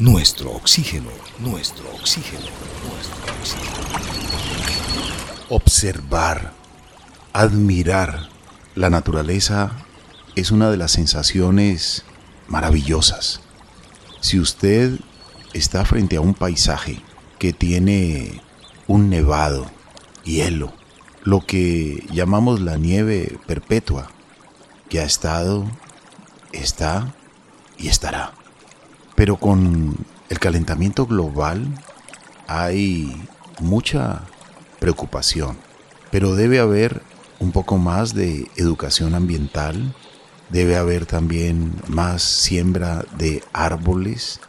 Nuestro oxígeno, nuestro oxígeno, nuestro oxígeno. Observar, admirar la naturaleza es una de las sensaciones maravillosas. Si usted está frente a un paisaje que tiene un nevado, hielo, lo que llamamos la nieve perpetua, que ha estado, está y estará. Pero con el calentamiento global hay mucha preocupación, pero debe haber un poco más de educación ambiental, debe haber también más siembra de árboles,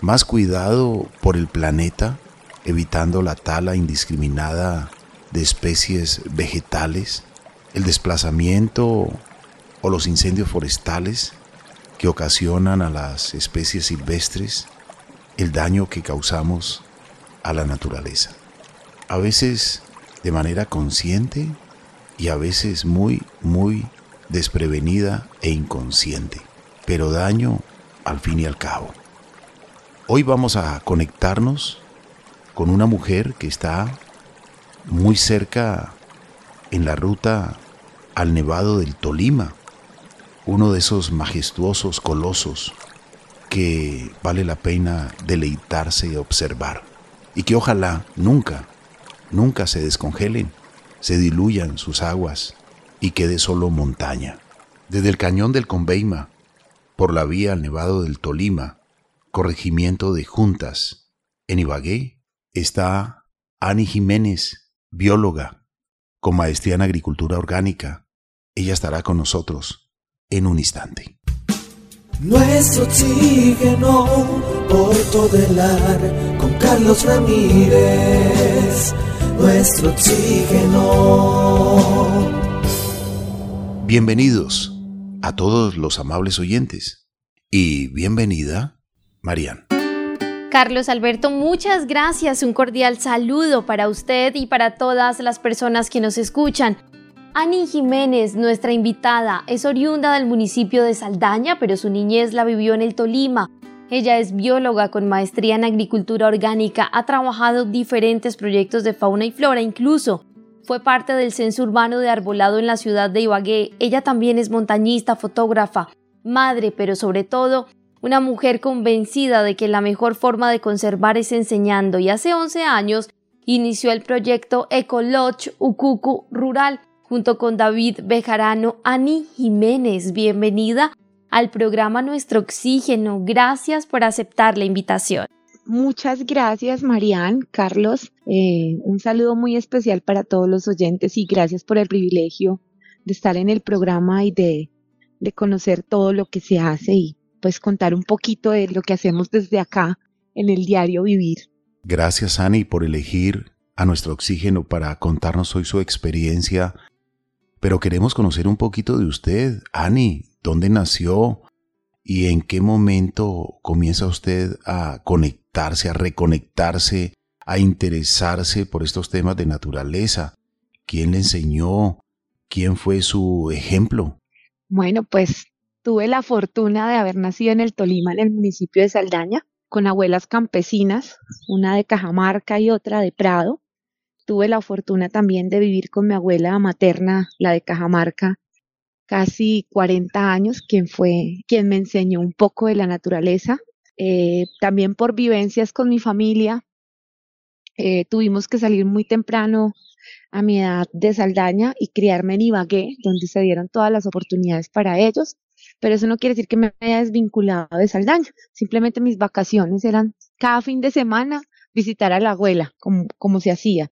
más cuidado por el planeta, evitando la tala indiscriminada de especies vegetales, el desplazamiento o los incendios forestales que ocasionan a las especies silvestres, el daño que causamos a la naturaleza. A veces de manera consciente y a veces muy, muy desprevenida e inconsciente, pero daño al fin y al cabo. Hoy vamos a conectarnos con una mujer que está muy cerca en la ruta al Nevado del Tolima, uno de esos majestuosos colosos que vale la pena deleitarse y observar, y que ojalá nunca, nunca se descongelen, se diluyan sus aguas y quede solo montaña. Desde el cañón del Conveima, por la vía al Nevado del Tolima, corregimiento de Juntas, en Ibagué, está Ani Jiménez, bióloga, con maestría en agricultura orgánica. Ella estará con nosotros en un instante. Nuestro oxígeno por todo el ar con Carlos Ramírez. Nuestro oxígeno. Bienvenidos a todos los amables oyentes y bienvenida, Marian. Carlos Alberto, muchas gracias. Un cordial saludo para usted y para todas las personas que nos escuchan. Ani Jiménez, nuestra invitada, es oriunda del municipio de Saldaña, pero su niñez la vivió en el Tolima. Ella es bióloga con maestría en agricultura orgánica, ha trabajado diferentes proyectos de fauna y flora, incluso fue parte del censo urbano de arbolado en la ciudad de Ibagué. Ella también es montañista, fotógrafa, madre, pero sobre todo una mujer convencida de que la mejor forma de conservar es enseñando y hace 11 años inició el proyecto Ecolodge Ucucu Rural, junto con David Bejarano, Ani Jiménez. Bienvenida al programa Nuestro Oxígeno. Gracias por aceptar la invitación. Muchas gracias, Marían, Carlos. Eh, un saludo muy especial para todos los oyentes y gracias por el privilegio de estar en el programa y de, de conocer todo lo que se hace y pues contar un poquito de lo que hacemos desde acá en el diario Vivir. Gracias, Ani, por elegir a nuestro oxígeno para contarnos hoy su experiencia pero queremos conocer un poquito de usted, Ani, dónde nació y en qué momento comienza usted a conectarse, a reconectarse, a interesarse por estos temas de naturaleza. ¿Quién le enseñó? ¿Quién fue su ejemplo? Bueno, pues tuve la fortuna de haber nacido en el Tolima, en el municipio de Saldaña, con abuelas campesinas, una de Cajamarca y otra de Prado tuve la fortuna también de vivir con mi abuela materna, la de Cajamarca, casi 40 años, quien fue quien me enseñó un poco de la naturaleza. Eh, también por vivencias con mi familia, eh, tuvimos que salir muy temprano a mi edad de Saldaña y criarme en Ibagué, donde se dieron todas las oportunidades para ellos. Pero eso no quiere decir que me haya desvinculado de Saldaña. Simplemente mis vacaciones eran cada fin de semana visitar a la abuela, como, como se hacía.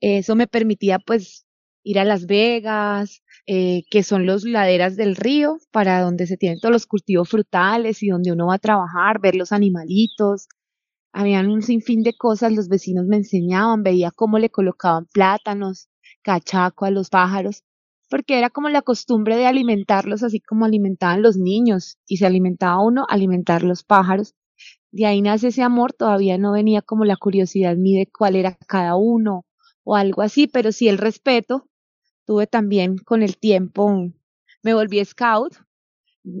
Eso me permitía pues ir a Las Vegas, eh, que son los laderas del río, para donde se tienen todos los cultivos frutales y donde uno va a trabajar, ver los animalitos. Habían un sinfín de cosas, los vecinos me enseñaban, veía cómo le colocaban plátanos, cachaco a los pájaros, porque era como la costumbre de alimentarlos así como alimentaban los niños, y se alimentaba uno, alimentar los pájaros. De ahí nace ese amor, todavía no venía como la curiosidad ni de cuál era cada uno, o algo así, pero sí el respeto. Tuve también con el tiempo, me volví scout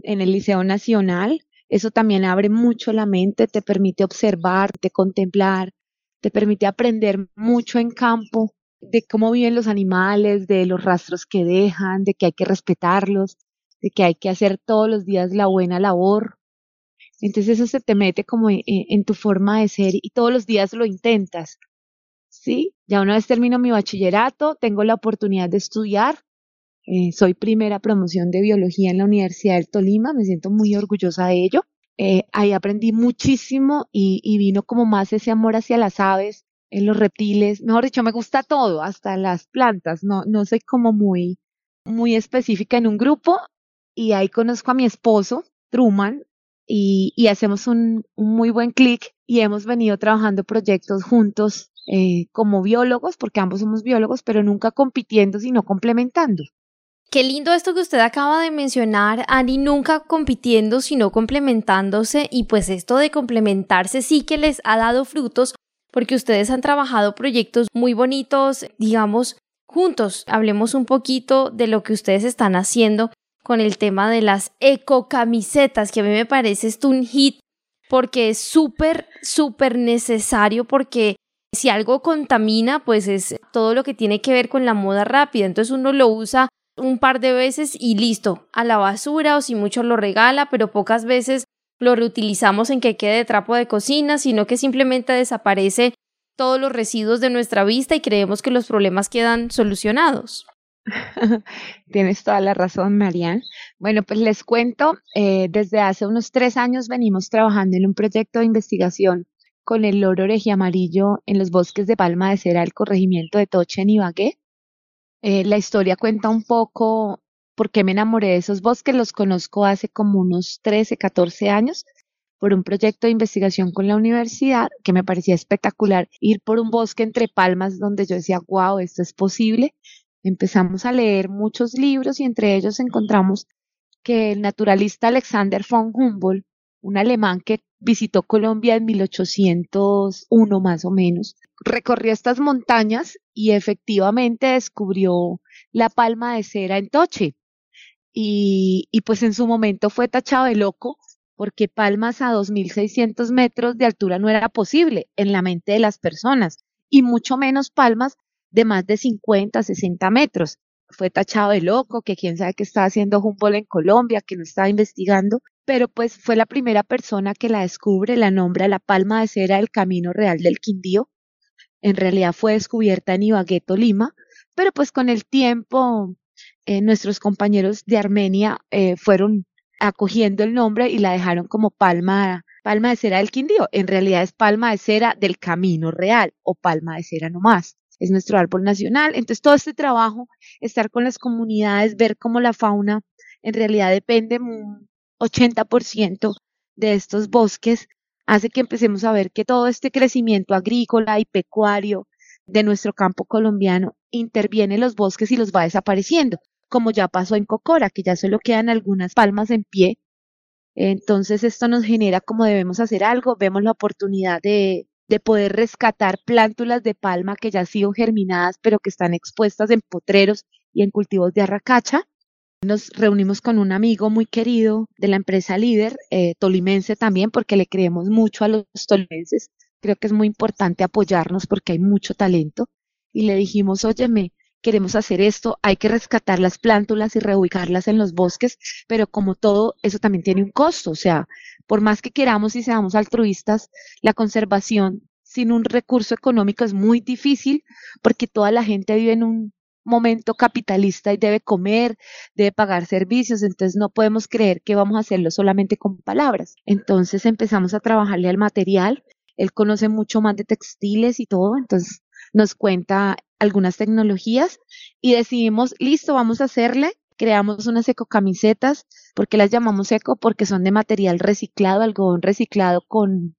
en el Liceo Nacional, Eso también abre mucho la mente, te permite observar, te contemplar, te permite aprender mucho en campo de cómo viven los animales, de los rastros que dejan, de que hay que respetarlos, de que hay que hacer todos los días la buena labor. Entonces eso se te mete como en, tu forma de ser y todos los días lo intentas. ¿Sí? Ya una vez termino mi bachillerato, tengo la oportunidad de estudiar. Eh, soy primera promoción de biología en la Universidad del Tolima, me siento muy orgullosa de ello. Eh, ahí aprendí muchísimo y, vino como más ese amor hacia las aves, en los reptiles, mejor dicho, me gusta todo, hasta las plantas, no, no soy como muy, muy específica en un grupo y ahí conozco a mi esposo, Truman, y, y hacemos un, un, muy buen clic y hemos venido trabajando proyectos juntos eh, como biólogos, porque ambos somos biólogos, pero nunca compitiendo, sino complementando. Qué lindo esto que usted acaba de mencionar, Ani, nunca compitiendo, sino complementándose, y pues esto de complementarse sí que les ha dado frutos, porque ustedes han trabajado proyectos muy bonitos, digamos, juntos. Hablemos un poquito de lo que ustedes están haciendo con el tema de las ecocamisetas, que a mí me parece esto un hit porque es súper, súper necesario porque si algo contamina, pues es todo lo que tiene que ver con la moda rápida. Entonces uno lo usa un par de veces y listo, a la basura o si mucho lo regala, pero pocas veces lo reutilizamos en que quede de trapo de cocina, sino que simplemente desaparece todos los residuos de nuestra vista y creemos que los problemas quedan solucionados. Tienes toda la razón, Marian. Bueno, pues les cuento, eh, desde hace unos tres años venimos trabajando en un proyecto de investigación con el loro amarillo en los bosques de palma de cera del corregimiento de Toche en Ibagué. Eh, la historia cuenta un poco por qué me enamoré de esos bosques. Los conozco hace como unos 13, 14 años por un proyecto de investigación con la universidad que me parecía espectacular ir por un bosque entre palmas donde yo decía, wow, esto es posible. Empezamos a leer muchos libros y entre ellos encontramos que el naturalista Alexander von Humboldt, un alemán que visitó Colombia en 1801 más o menos, recorrió estas montañas y efectivamente descubrió la palma de cera en Toche y, y pues en su momento fue tachado de loco porque palmas a 2.600 metros de altura no era posible en la mente de las personas y mucho menos palmas de más de 50, 60 metros. Fue tachado de loco, que quién sabe qué estaba haciendo Humboldt en Colombia, que no estaba investigando, pero pues fue la primera persona que la descubre, la nombra la palma de cera del Camino Real del Quindío. En realidad fue descubierta en Ibagué, Tolima, pero pues con el tiempo eh, nuestros compañeros de Armenia eh, fueron acogiendo el nombre y la dejaron como palma, palma de cera del Quindío. En realidad es palma de cera del Camino Real o palma de cera nomás. Es nuestro árbol nacional. Entonces todo este trabajo, estar con las comunidades, ver cómo la fauna en realidad depende 80% de estos bosques, hace que empecemos a ver que todo este crecimiento agrícola y pecuario de nuestro campo colombiano interviene en los bosques y los va desapareciendo como ya pasó en Cocora, que ya solo quedan algunas palmas en pie. Entonces esto nos genera como debemos hacer algo, vemos la oportunidad de, de poder rescatar plántulas de palma que ya han sido germinadas, pero que están expuestas en potreros y en cultivos de arracacha. Nos reunimos con un amigo muy querido de la empresa líder, eh, tolimense también, porque le creemos mucho a los tolimenses. Creo que es muy importante apoyarnos porque hay mucho talento. Y le dijimos, óyeme, queremos hacer esto, hay que rescatar las plántulas y reubicarlas en los bosques, pero como todo, eso también tiene un costo, o sea, por más que queramos y seamos altruistas, la conservación sin un recurso económico es muy difícil porque toda la gente vive en un momento capitalista y debe comer, debe pagar servicios, entonces no podemos creer que vamos a hacerlo solamente con palabras. Entonces empezamos a trabajarle al material, él conoce mucho más de textiles y todo, entonces nos cuenta algunas tecnologías y decidimos, listo, vamos a hacerle. Creamos unas ecocamisetas. ¿Por qué las llamamos eco? Porque son de material reciclado, algodón reciclado con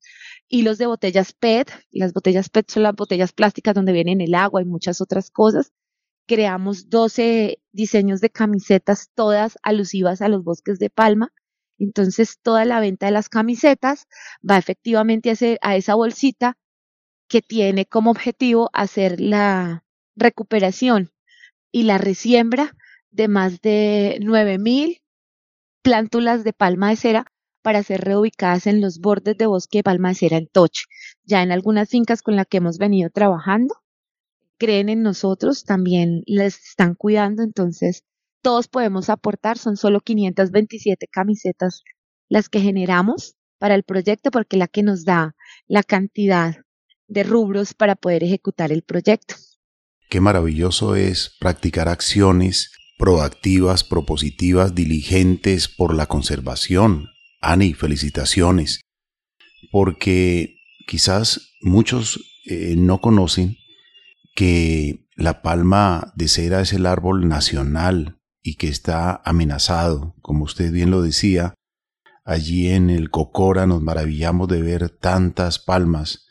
hilos de botellas PET. Las botellas PET son las botellas plásticas donde vienen el agua y muchas otras cosas. Creamos 12 diseños de camisetas, todas alusivas a los bosques de palma. Entonces, toda la venta de las camisetas va efectivamente a, a esa bolsita que tiene como objetivo hacer la recuperación y la resiembra de más de 9.000 plántulas de palma de cera para ser reubicadas en los bordes de bosque de palma de cera en Toche. Ya en algunas fincas con las que hemos venido trabajando, creen en nosotros, también les están cuidando, entonces todos podemos aportar, son solo 527 camisetas las que generamos para el proyecto porque la que nos da la cantidad de rubros para poder ejecutar el proyecto. Qué maravilloso es practicar acciones proactivas, propositivas, diligentes por la conservación. Ani, felicitaciones, porque quizás muchos eh, no conocen que la palma de cera es el árbol nacional y que está amenazado, como usted bien lo decía, allí en el Cocora nos maravillamos de ver tantas palmas,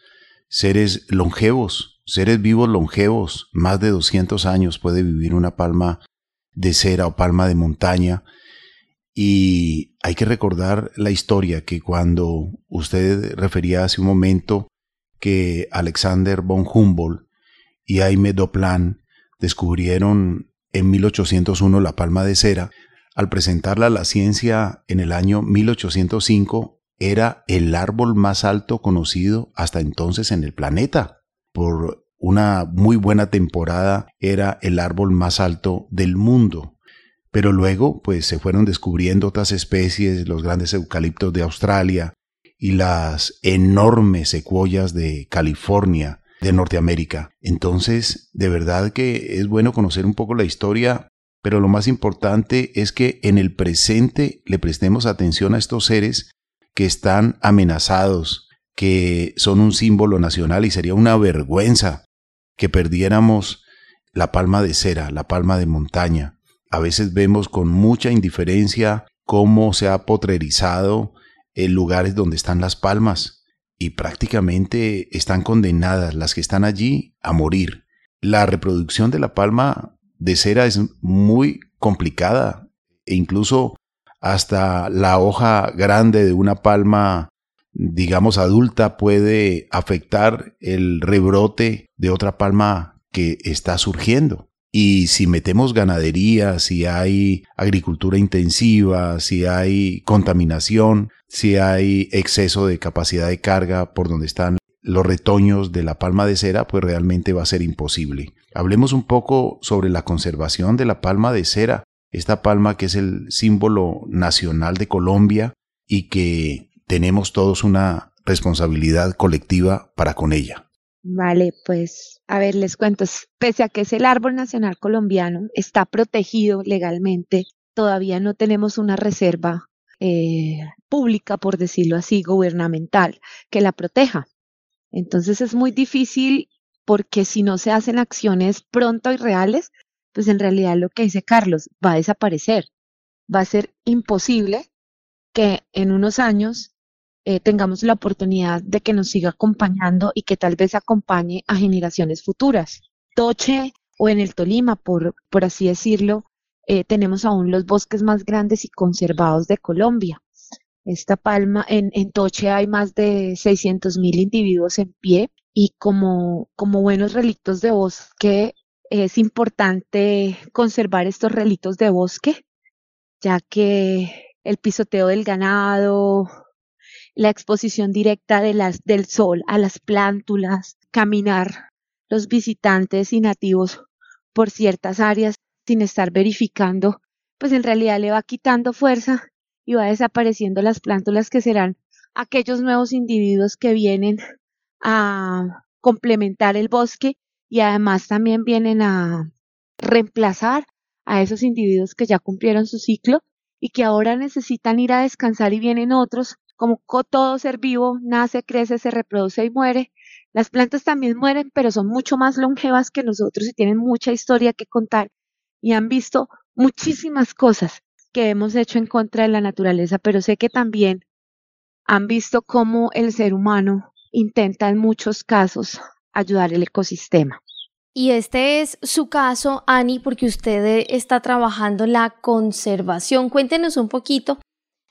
seres longevos, seres vivos longevos, más de 200 años puede vivir una palma de cera o palma de montaña. Y hay que recordar la historia que cuando usted refería hace un momento que Alexander von Humboldt y Aime Doplan descubrieron en 1801 la palma de cera, al presentarla a la ciencia en el año 1805, era el árbol más alto conocido hasta entonces en el planeta. Por una muy buena temporada era el árbol más alto del mundo. Pero luego, pues se fueron descubriendo otras especies, los grandes eucaliptos de Australia y las enormes secuoyas de California, de Norteamérica. Entonces, de verdad que es bueno conocer un poco la historia, pero lo más importante es que en el presente le prestemos atención a estos seres que están amenazados, que son un símbolo nacional y sería una vergüenza que perdiéramos la palma de cera, la palma de montaña. A veces vemos con mucha indiferencia cómo se ha potrerizado en lugares donde están las palmas y prácticamente están condenadas las que están allí a morir. La reproducción de la palma de cera es muy complicada e incluso hasta la hoja grande de una palma digamos, adulta puede afectar el rebrote de otra palma que está surgiendo. Y si metemos ganadería, si hay agricultura intensiva, si hay contaminación, si hay exceso de capacidad de carga por donde están los retoños de la palma de cera, pues realmente va a ser imposible. Hablemos un poco sobre la conservación de la palma de cera, esta palma que es el símbolo nacional de Colombia y que tenemos todos una responsabilidad colectiva para con ella. Vale, pues a ver, les cuento, pese a que es el árbol nacional colombiano, está protegido legalmente, todavía no tenemos una reserva eh, pública, por decirlo así, gubernamental, que la proteja. Entonces es muy difícil porque si no se hacen acciones pronto y reales, pues en realidad lo que dice Carlos va a desaparecer. Va a ser imposible que en unos años eh, tengamos la oportunidad de que nos siga acompañando y que tal vez acompañe a generaciones futuras. Toche o en el Tolima, por, por así decirlo, eh, tenemos aún los bosques más grandes y conservados de Colombia. Esta palma, en, Toche hay más de 600 mil individuos en pie y como, como buenos relictos de bosque es importante conservar estos relictos de bosque, ya que el pisoteo del ganado, la exposición directa de las, del sol a las plántulas, caminar los visitantes y nativos por ciertas áreas sin estar verificando, pues en realidad le va quitando fuerza y va desapareciendo las plántulas que serán aquellos nuevos individuos que vienen a complementar el bosque y además también vienen a reemplazar a esos individuos que ya cumplieron su ciclo y que ahora necesitan ir a descansar y vienen otros como todo ser vivo nace, crece, se reproduce y muere, las plantas también mueren, pero son mucho más longevas que nosotros y tienen mucha historia que contar y han visto muchísimas cosas que hemos hecho en contra de la naturaleza, pero sé que también han visto cómo el ser humano intenta en muchos casos ayudar al ecosistema. Y este es su caso, Ani, porque usted está trabajando la conservación. Cuéntenos un poquito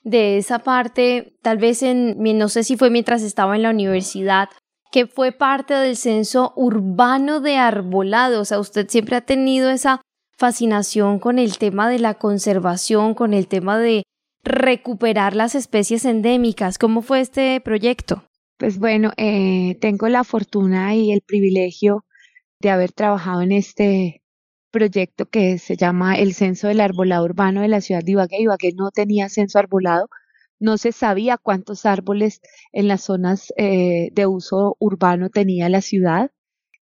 de esa parte, tal vez en, no sé si fue mientras estaba en la universidad, que fue parte del censo urbano de arbolado. O sea, usted siempre ha tenido esa fascinación con el tema de la conservación, con el tema de recuperar las especies endémicas. ¿Cómo fue este proyecto? Pues bueno, eh, tengo la fortuna y el privilegio de haber trabajado en este proyecto que se llama el Censo del Arbolado Urbano de la ciudad de Ibagué. Ibagué no tenía censo arbolado, no se sabía cuántos árboles en las zonas eh, de uso urbano tenía la ciudad,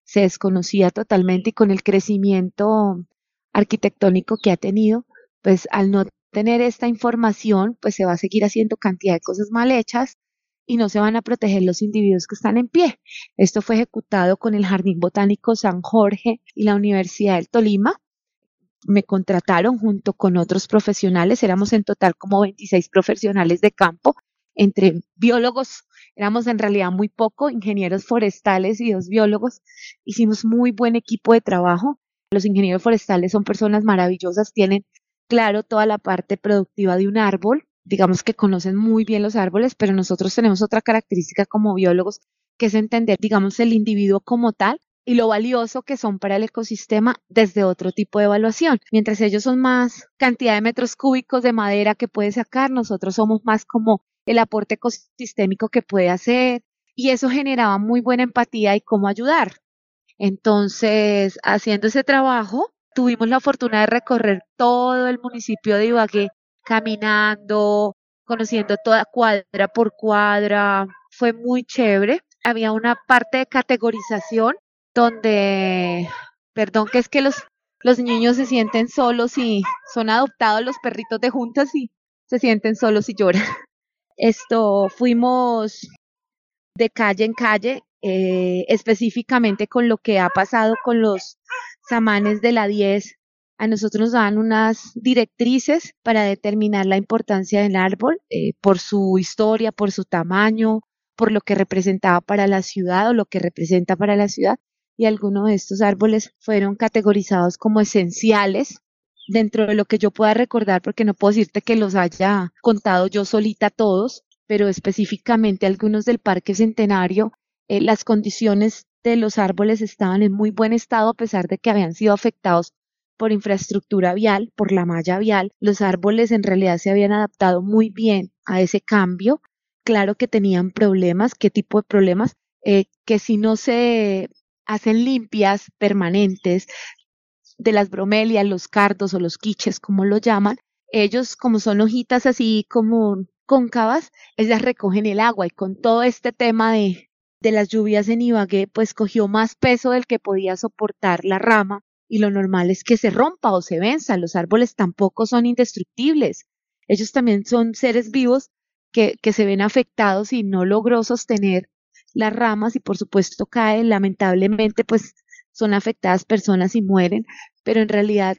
se desconocía totalmente y con el crecimiento arquitectónico que ha tenido, pues al no tener esta información, pues se va a seguir haciendo cantidad de cosas mal hechas y no se van a proteger los individuos que están en pie. Esto fue ejecutado con el Jardín Botánico San Jorge y la Universidad del Tolima. Me contrataron junto con otros profesionales, éramos en total como 26 profesionales de campo, entre biólogos, éramos en realidad muy poco, ingenieros forestales y dos biólogos. Hicimos muy buen equipo de trabajo. Los ingenieros forestales son personas maravillosas, tienen claro toda la parte productiva de un árbol, digamos que conocen muy bien los árboles, pero nosotros tenemos otra característica como biólogos, que es entender, digamos, el individuo como tal y lo valioso que son para el ecosistema desde otro tipo de evaluación. Mientras ellos son más cantidad de metros cúbicos de madera que puede sacar, nosotros somos más como el aporte ecosistémico que puede hacer y eso generaba muy buena empatía y cómo ayudar. Entonces, haciendo ese trabajo, tuvimos la fortuna de recorrer todo el municipio de Ibagué caminando, conociendo toda cuadra por cuadra. Fue muy chévere. Había una parte de categorización donde, perdón, que es que los, los niños se sienten solos y son adoptados los perritos de juntas y se sienten solos y lloran. Esto fuimos de calle en calle, eh, específicamente con lo que ha pasado con los samanes de la 10 a nosotros nos dan unas directrices para determinar la importancia del árbol eh, por su historia, por su tamaño, por lo que representaba para la ciudad o lo que representa para la ciudad. Y algunos de estos árboles fueron categorizados como esenciales dentro de lo que yo pueda recordar, porque no puedo decirte que los haya contado yo solita todos, pero específicamente algunos del Parque Centenario, eh, las condiciones de los árboles estaban en muy buen estado a pesar de que habían sido afectados por infraestructura vial, por la malla vial. Los árboles en realidad se habían adaptado muy bien a ese cambio. Claro que tenían problemas. ¿Qué tipo de problemas? Eh, que si no se hacen limpias permanentes de las bromelias, los cardos o los quiches, como lo llaman, ellos como son hojitas así como cóncavas, ellas recogen el agua y con todo este tema de, de las lluvias en Ibagué, pues cogió más peso del que podía soportar la rama y lo normal es que se rompa o se venza. Los árboles tampoco son indestructibles. Ellos también son seres vivos que, se ven afectados y no logró sostener las ramas y por supuesto cae. Lamentablemente, pues son afectadas personas y mueren, pero en realidad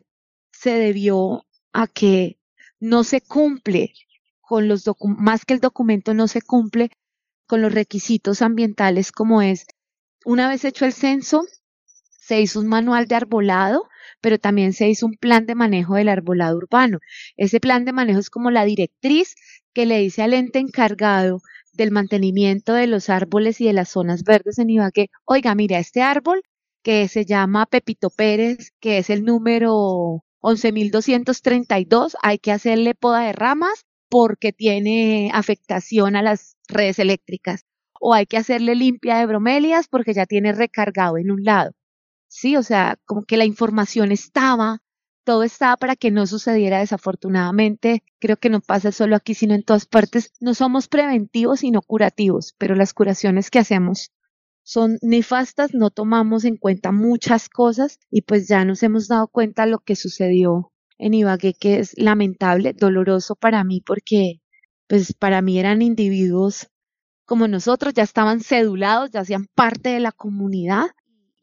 se debió a que no se cumple con los más que el documento no se cumple con los requisitos ambientales como es una vez hecho el censo se hizo un manual de arbolado, pero también se hizo un plan de manejo del arbolado urbano. Ese plan de manejo es como la directriz que le dice al ente encargado del mantenimiento de los árboles y de las zonas verdes en Ibagué, oiga, mira, este árbol que se llama Pepito Pérez, que es el número 11.232, hay que hacerle poda de ramas porque tiene afectación a las redes eléctricas. O hay que hacerle limpia de bromelias porque ya tiene recargado en un lado. Sí, o sea, como que la información estaba, todo estaba para que no sucediera desafortunadamente. Creo que no pasa solo aquí, sino en todas partes. No somos preventivos, sino curativos, pero las curaciones que hacemos son nefastas, no tomamos en cuenta muchas cosas y pues ya nos hemos dado cuenta lo que sucedió en Ibagué, que es lamentable, doloroso para mí porque pues para mí eran individuos como nosotros, ya estaban cedulados, ya hacían parte de la comunidad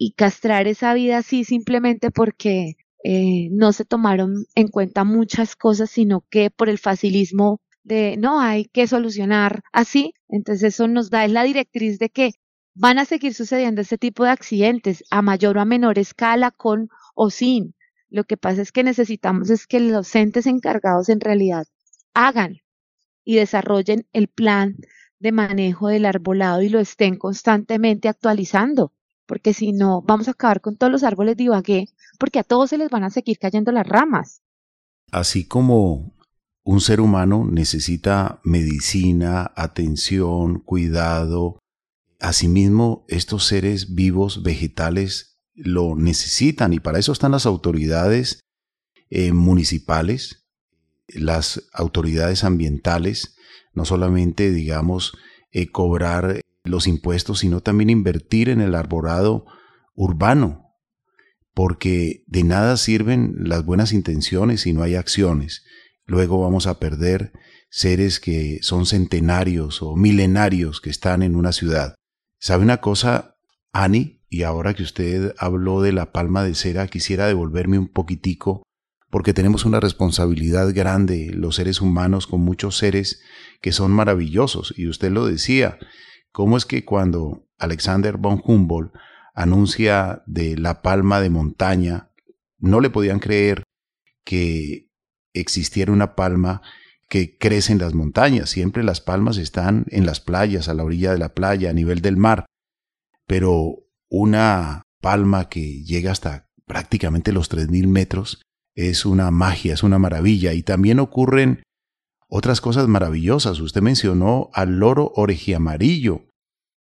y castrar esa vida así simplemente porque eh, no se tomaron en cuenta muchas cosas, sino que por el facilismo de no hay que solucionar así. Entonces eso nos da es la directriz de que van a seguir sucediendo este tipo de accidentes a mayor o a menor escala con o sin. Lo que pasa es que necesitamos es que los entes encargados en realidad hagan y desarrollen el plan de manejo del arbolado y lo estén constantemente actualizando porque si no, vamos a acabar con todos los árboles de Ibagué, porque a todos se les van a seguir cayendo las ramas. Así como un ser humano necesita medicina, atención, cuidado. Asimismo, estos seres vivos, vegetales, lo necesitan y para eso están las autoridades eh, municipales, las autoridades ambientales, no solamente, digamos, eh, cobrar los impuestos, sino también invertir en el arborado urbano, porque de nada sirven las buenas intenciones si no hay acciones. Luego vamos a perder seres que son centenarios o milenarios que están en una ciudad. ¿Sabe una cosa, Ani? Y ahora que usted habló de la palma de cera, quisiera devolverme un poquitico porque tenemos una responsabilidad grande los seres humanos con muchos seres que son maravillosos. Y usted lo decía, ¿cómo es que cuando Alexander von Humboldt anuncia de la palma de montaña, no le podían creer que existiera una palma que crece en las montañas. Siempre las palmas están en las playas, a la orilla de la playa, a nivel del mar. Pero una palma que llega hasta prácticamente los 3.000 metros es una magia, es una maravilla. Y también ocurren otras cosas maravillosas. Usted mencionó al loro orejiamarillo,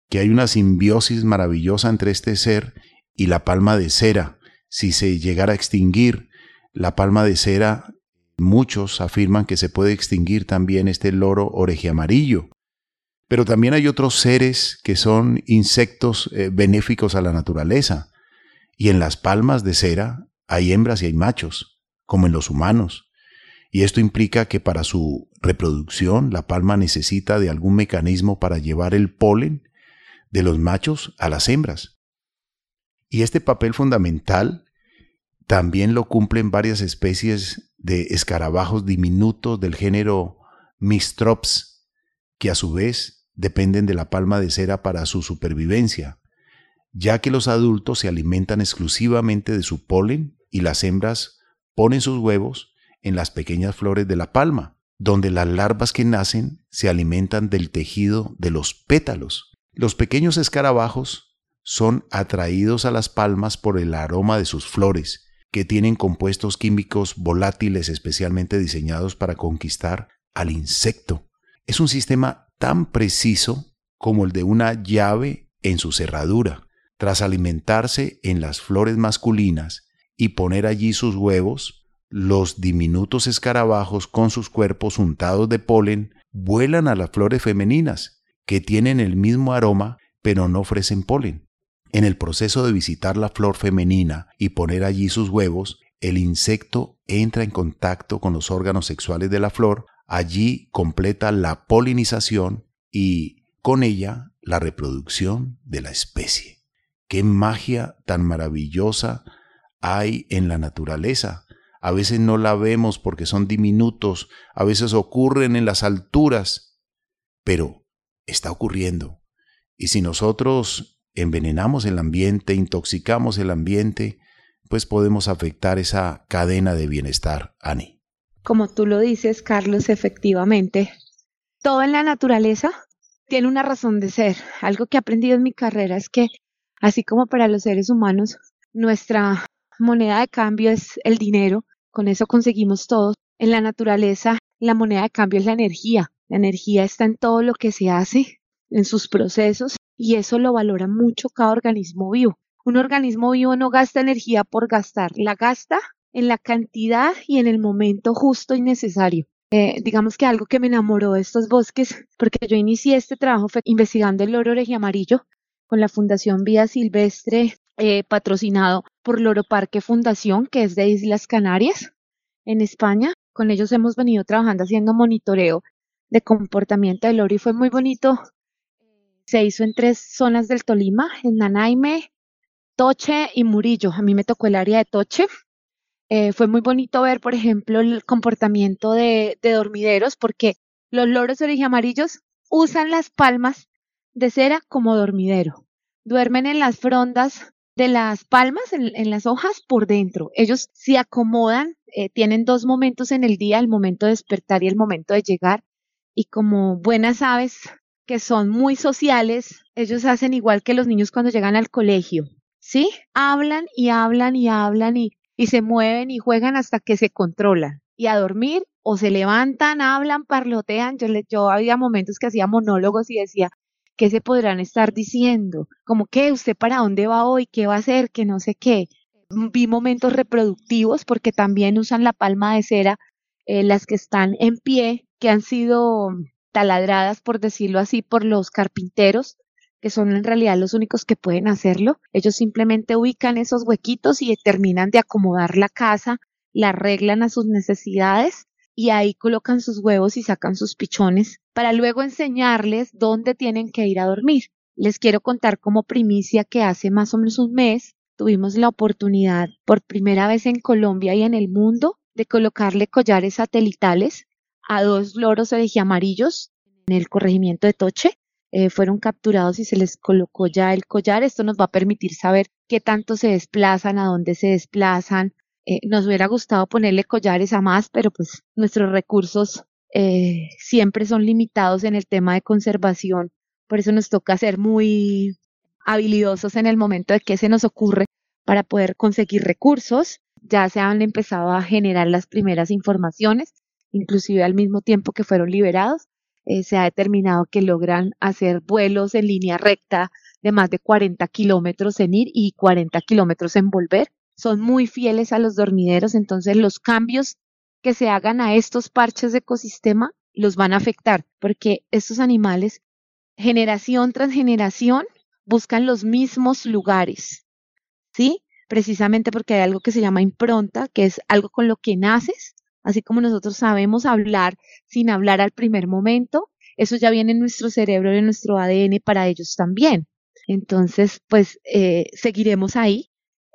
que hay una simbiosis maravillosa entre este ser y la palma de cera. Si se llegara a extinguir, la palma de cera Muchos afirman que se puede extinguir también este loro amarillo. Pero también hay otros seres que son insectos eh, benéficos a la naturaleza. Y en las palmas de cera hay hembras y hay machos, como en los humanos. Y esto implica que para su reproducción la palma necesita de algún mecanismo para llevar el polen de los machos a las hembras. Y este papel fundamental también lo cumplen varias especies de escarabajos diminutos del género Mistrops, que a su vez dependen de la palma de cera para su supervivencia, ya que los adultos se alimentan exclusivamente de su polen y las hembras ponen sus huevos en las pequeñas flores de la palma, donde las larvas que nacen se alimentan del tejido de los pétalos. Los pequeños escarabajos son atraídos a las palmas por el aroma de sus flores que tienen compuestos químicos volátiles especialmente diseñados para conquistar al insecto. Es un sistema tan preciso como el de una llave en su cerradura. Tras alimentarse en las flores masculinas y poner allí sus huevos, los diminutos escarabajos con sus cuerpos untados de polen vuelan a las flores femeninas, que tienen el mismo aroma pero no ofrecen polen. En el proceso de visitar la flor femenina y poner allí sus huevos, el insecto entra en contacto con los órganos sexuales de la flor, allí completa la polinización y con ella la reproducción de la especie. Qué magia tan maravillosa hay en la naturaleza. A veces no la vemos porque son diminutos, a veces ocurren en las alturas, pero está ocurriendo. Y si nosotros envenenamos el ambiente, intoxicamos el ambiente, pues podemos afectar esa cadena de bienestar, Ani. Como tú lo dices, Carlos, efectivamente, todo en la naturaleza tiene una razón de ser. Algo que he aprendido en mi carrera es que, así como para los seres humanos, nuestra moneda de cambio es el dinero, con eso conseguimos todo. En la naturaleza, la moneda de cambio es la energía. La energía está en todo lo que se hace, en sus procesos, y eso lo valora mucho cada organismo vivo. Un organismo vivo no gasta energía por gastar, la gasta en la cantidad y en el momento justo y necesario. Eh, digamos que algo que me enamoró de estos bosques, porque yo inicié este trabajo fue investigando el loro amarillo con la Fundación Vida Silvestre, eh, patrocinado por Loro Parque Fundación, que es de Islas Canarias, en España. Con ellos hemos venido trabajando haciendo monitoreo de comportamiento del loro y fue muy bonito se hizo en tres zonas del Tolima, en Nanaime, Toche y Murillo. A mí me tocó el área de Toche. Eh, fue muy bonito ver, por ejemplo, el comportamiento de, dormideros, porque los loros amarillos usan las palmas de cera como dormidero. Duermen en las frondas de las palmas, en, las hojas por dentro. Ellos se acomodan, eh, tienen dos momentos en el día, el momento de despertar y el momento de llegar. Y como buenas aves que son muy sociales, ellos hacen igual que los niños cuando llegan al colegio, ¿sí? Hablan y hablan y hablan y, y se mueven y juegan hasta que se controlan. y a dormir o se levantan, hablan, parlotean. Yo, yo había momentos que hacía monólogos y decía, ¿qué se podrán estar diciendo? Como que usted para dónde va hoy, qué va a hacer, que no sé qué. Vi momentos reproductivos porque también usan la palma de cera, eh, las que están en pie, que han sido taladradas, por decirlo así, por los carpinteros, que son en realidad los únicos que pueden hacerlo. Ellos simplemente ubican esos huequitos y terminan de acomodar la casa, la arreglan a sus necesidades y ahí colocan sus huevos y sacan sus pichones para luego enseñarles dónde tienen que ir a dormir. Les quiero contar como primicia que hace más o menos un mes tuvimos la oportunidad por primera vez en Colombia y en el mundo de colocarle collares satelitales a dos loros amarillos en el corregimiento de Toche. Eh, fueron capturados y se les colocó ya el collar. Esto nos va a permitir saber qué tanto se desplazan, a dónde se desplazan, eh, nos hubiera gustado ponerle collares a más, pero pues nuestros recursos eh, siempre son limitados en el tema de conservación. Por eso nos toca ser muy habilidosos en el momento de que se nos ocurre para poder conseguir recursos. Ya se han empezado a generar las primeras informaciones, inclusive al mismo tiempo que fueron liberados. Eh, se ha determinado que logran hacer vuelos en línea recta de más de 40 kilómetros en ir y 40 kilómetros en volver son muy fieles a los dormideros, entonces los cambios que se hagan a estos parches de ecosistema los van a afectar, porque estos animales, generación tras generación, buscan los mismos lugares, ¿sí? Precisamente porque hay algo que se llama impronta, que es algo con lo que naces, así como nosotros sabemos hablar sin hablar al primer momento, eso ya viene en nuestro cerebro, en nuestro ADN para ellos también. Entonces, pues eh, seguiremos ahí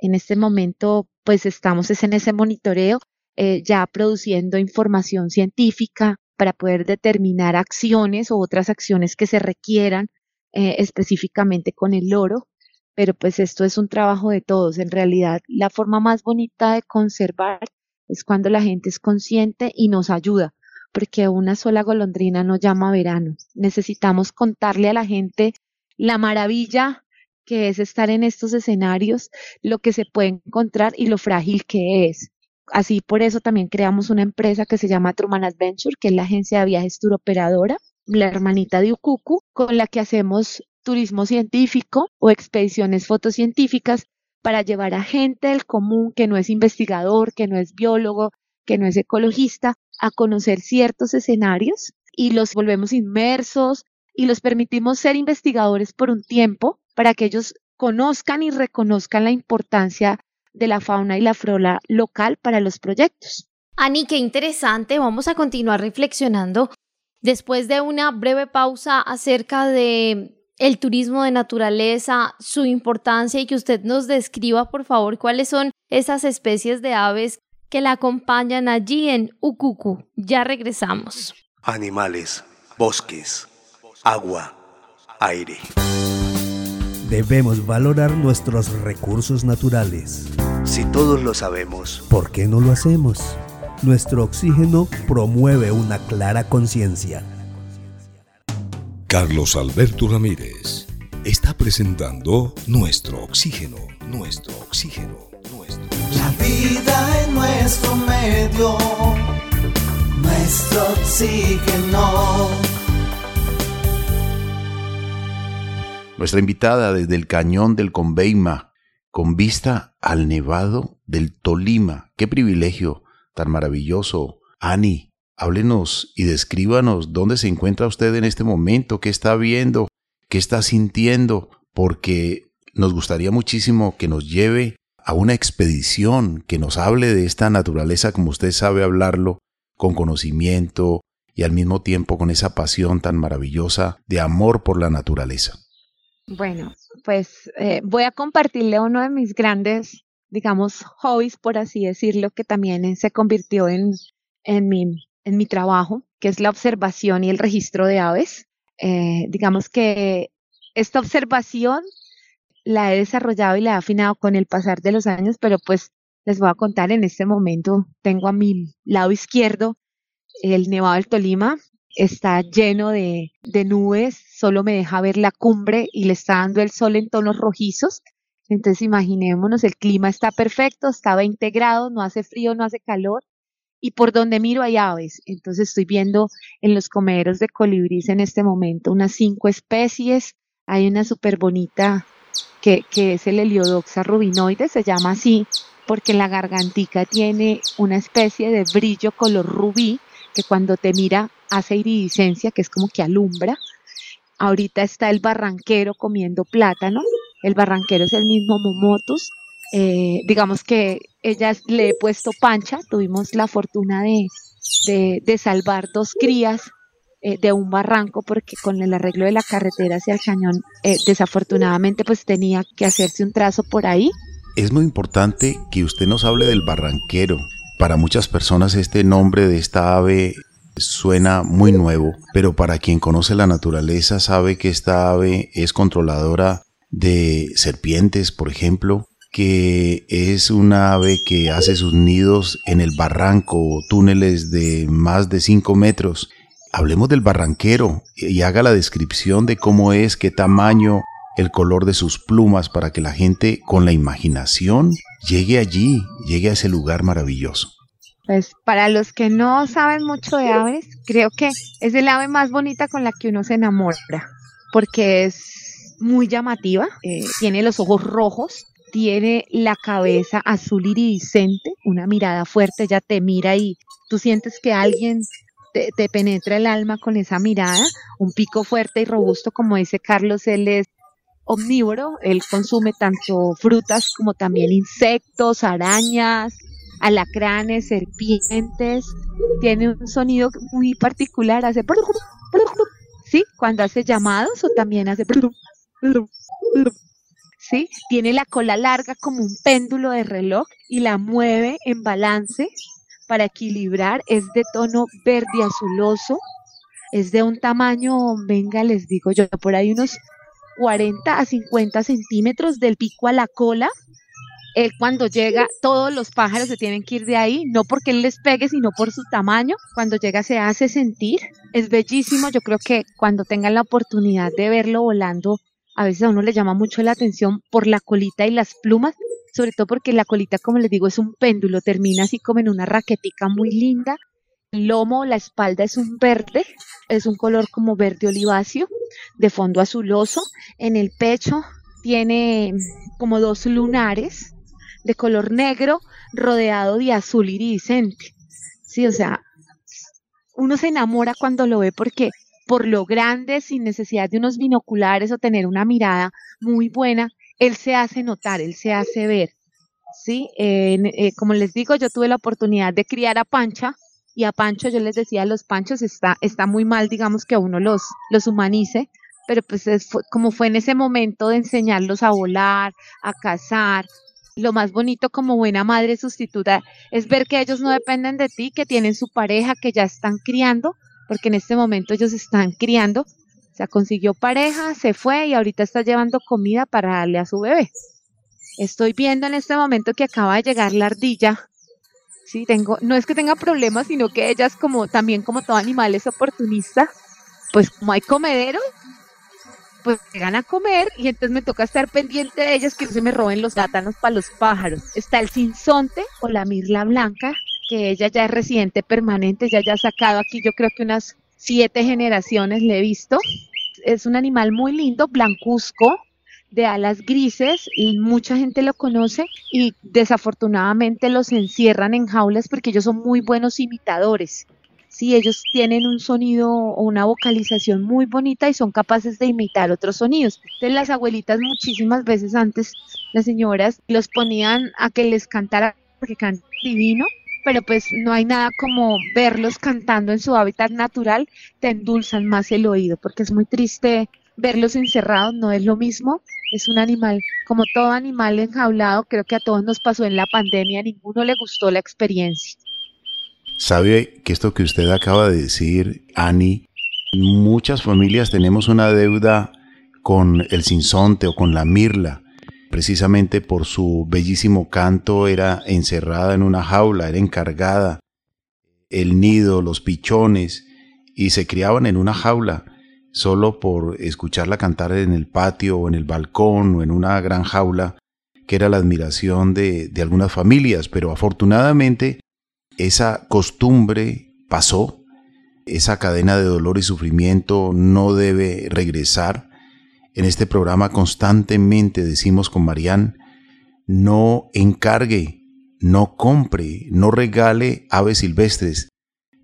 en este momento, pues estamos en ese monitoreo, eh, ya produciendo información científica para poder determinar acciones o otras acciones que se requieran eh, específicamente con el loro. Pero pues esto es un trabajo de todos. En realidad, la forma más bonita de conservar es cuando la gente es consciente y nos ayuda, porque una sola golondrina no llama verano. Necesitamos contarle a la gente la maravilla que es estar en estos escenarios, lo que se puede encontrar y lo frágil que es. Así por eso también creamos una empresa que se llama Truman Adventure, que es la agencia de viajes turoperadora, la hermanita de Ukuku, con la que hacemos turismo científico o expediciones fotocientíficas para llevar a gente del común que no es investigador, que no es biólogo, que no es ecologista, a conocer ciertos escenarios y los volvemos inmersos y los permitimos ser investigadores por un tiempo para que ellos conozcan y reconozcan la importancia de la fauna y la flora local para los proyectos. Ani, qué interesante. Vamos a continuar reflexionando después de una breve pausa acerca de el turismo de naturaleza, su importancia y que usted nos describa, por favor, cuáles son esas especies de aves que la acompañan allí en Ukuku. Ya regresamos. Animales, bosques, agua, aire. Debemos valorar nuestros recursos naturales. Si todos lo sabemos, ¿por qué no lo hacemos? Nuestro oxígeno promueve una clara conciencia. Carlos Alberto Ramírez está presentando Nuestro Oxígeno, Nuestro Oxígeno, Nuestro Oxígeno. La vida en nuestro medio, nuestro oxígeno. Nuestra invitada desde el cañón del Conveima, con vista al nevado del Tolima. Qué privilegio tan maravilloso. Ani, háblenos y descríbanos dónde se encuentra usted en este momento, qué está viendo, qué está sintiendo, porque nos gustaría muchísimo que nos lleve a una expedición, que nos hable de esta naturaleza como usted sabe hablarlo, con conocimiento y al mismo tiempo con esa pasión tan maravillosa de amor por la naturaleza. Bueno, pues eh, voy a compartirle uno de mis grandes, digamos, hobbies, por así decirlo, que también se convirtió en, en, mi, en mi trabajo, que es la observación y el registro de aves. Eh, digamos que esta observación la he desarrollado y la he afinado con el pasar de los años, pero pues les voy a contar en este momento, tengo a mi lado izquierdo el Nevado del Tolima, está lleno de, nubes, solo me deja ver la cumbre y le está dando el sol en tonos rojizos. Entonces imaginémonos, el clima está perfecto, está 20 grados, no hace frío, no hace calor. y por donde miro hay aves. Entonces estoy viendo en los comederos de colibrís en este momento unas cinco especies. Hay una súper bonita que, es el Heliodoxa rubinoide, se llama así porque la gargantica tiene una especie de brillo color rubí que cuando te mira hace iridiscencia, que es como que alumbra. Ahorita está el barranquero comiendo plátano. El barranquero es el mismo Momotus. Eh, digamos que ella le he puesto pancha. Tuvimos la fortuna de, de, salvar dos crías eh, de un barranco porque con el arreglo de la carretera hacia el cañón, eh, desafortunadamente pues tenía que hacerse un trazo por ahí. Es muy importante que usted nos hable del barranquero. Para muchas personas este nombre de esta ave suena muy nuevo, pero para quien conoce la naturaleza sabe que esta ave es controladora de serpientes, por ejemplo, que es una ave que hace sus nidos en el barranco o túneles de más de 5 metros. Hablemos del barranquero y haga la descripción de cómo es, qué tamaño, el color de sus plumas para que la gente con la imaginación llegue allí, llegue a ese lugar maravilloso. Pues para los que no saben mucho de aves, creo que es el ave más bonita con la que uno se enamora, porque es muy llamativa, eh, tiene los ojos rojos, tiene la cabeza azul iridiscente, una mirada fuerte, ella te mira y tú sientes que alguien te, te, penetra el alma con esa mirada, un pico fuerte y robusto, como dice Carlos, él es omnívoro, él consume tanto frutas como también insectos, arañas, alacranes, serpientes, tiene un sonido muy particular, hace sí, cuando hace llamados o también hace sí, tiene la cola larga como un péndulo de reloj y la mueve en balance para equilibrar, es de tono verde azuloso, es de un tamaño, venga, les digo yo, por ahí unos 40 a 50 centímetros del pico a la cola, él cuando llega, todos los pájaros se tienen que ir de ahí, no porque él les pegue, sino por su tamaño. Cuando llega se hace sentir. Es bellísimo. Yo creo que cuando tengan la oportunidad de verlo volando, a veces a uno le llama mucho la atención por la colita y las plumas, sobre todo porque la colita, como les digo, es un péndulo, termina así como en una raquetica muy linda. El lomo, la espalda es un verde, es un color como verde oliváceo, de fondo azuloso. En el pecho tiene como dos lunares de color negro rodeado de azul iridiscente. Sí, o sea, uno se enamora cuando lo ve porque por lo grande, sin necesidad de unos binoculares o tener una mirada muy buena, él se hace notar, él se hace ver. Sí, eh, como les digo, yo tuve la oportunidad de criar a Pancha y a Pancho yo les decía, los Panchos está, está muy mal, digamos que uno los, los humanice, pero pues es, como fue en ese momento de enseñarlos a volar, a cazar, lo más bonito como buena madre sustituta es ver que ellos no dependen de ti, que tienen su pareja, que ya están criando, porque en este momento ellos están criando. O sea, consiguió pareja, se fue y ahorita está llevando comida para darle a su bebé. Estoy viendo en este momento que acaba de llegar la ardilla. Sí, tengo, no es que tenga problemas, sino que ella es como, también como todo animal es oportunista. Pues como hay comedero, pues llegan a comer y entonces me toca estar pendiente de ellas que no se me roben los plátanos para los pájaros. Está el sinsonte o la mirla blanca, que ella ya es residente permanente, ya ya ha sacado aquí yo creo que unas siete generaciones le he visto. Es un animal muy lindo, blancuzco, de alas grises y mucha gente lo conoce y desafortunadamente los encierran en jaulas porque ellos son muy buenos imitadores. Sí, ellos tienen un sonido o una vocalización muy bonita y son capaces de imitar otros sonidos. Entonces las abuelitas muchísimas veces antes, las señoras los ponían a que les cantara porque cantan divino, pero pues no hay nada como verlos cantando en su hábitat natural, te endulzan más el oído, porque es muy triste verlos encerrados, no es lo mismo, es un animal, como todo animal enjaulado, creo que a todos nos pasó en la pandemia, a ninguno le gustó la experiencia. Sabe que esto que usted acaba de decir, Ani, muchas familias tenemos una deuda con el sinsonte o con la mirla. Precisamente por su bellísimo canto era encerrada en una jaula, era encargada. El nido, los pichones, y se criaban en una jaula solo por escucharla cantar en el patio o en el balcón o en una gran jaula, que era la admiración de, de algunas familias, pero afortunadamente esa costumbre pasó, esa cadena de dolor y sufrimiento no debe regresar. En este programa constantemente decimos con Marían, no encargue, no compre, no regale aves silvestres,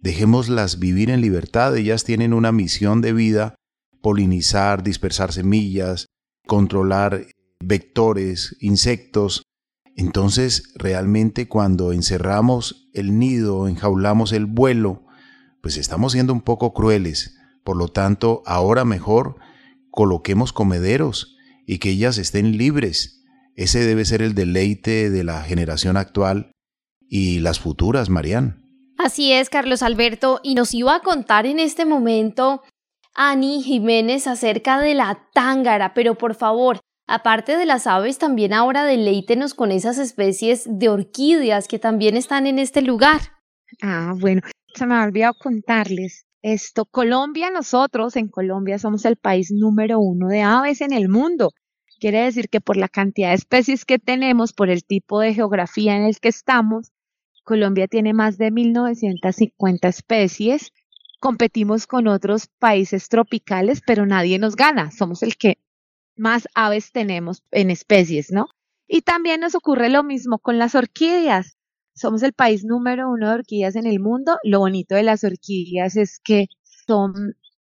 dejémoslas vivir en libertad, ellas tienen una misión de vida, polinizar, dispersar semillas, controlar vectores, insectos. Entonces, realmente cuando encerramos el nido, enjaulamos el vuelo, pues estamos siendo un poco crueles. Por lo tanto, ahora mejor coloquemos comederos y que ellas estén libres. Ese debe ser el deleite de la generación actual y las futuras, Marían. Así es, Carlos Alberto, y nos iba a contar en este momento Ani Jiménez acerca de la tángara, pero por favor, aparte de las aves, también ahora deleítenos con esas especies de orquídeas que también están en este lugar. Ah, bueno, se me ha olvidado contarles. Esto, Colombia, nosotros en Colombia somos el país número uno de aves en el mundo. Quiere decir que por la cantidad de especies que tenemos, por el tipo de geografía en el que estamos, Colombia tiene más de 1950 especies. Competimos con otros países tropicales, pero nadie nos gana. Somos el que más aves tenemos en especies, ¿no? Y también nos ocurre lo mismo con las orquídeas. Somos el país número uno de orquídeas en el mundo. Lo bonito de las orquídeas es que son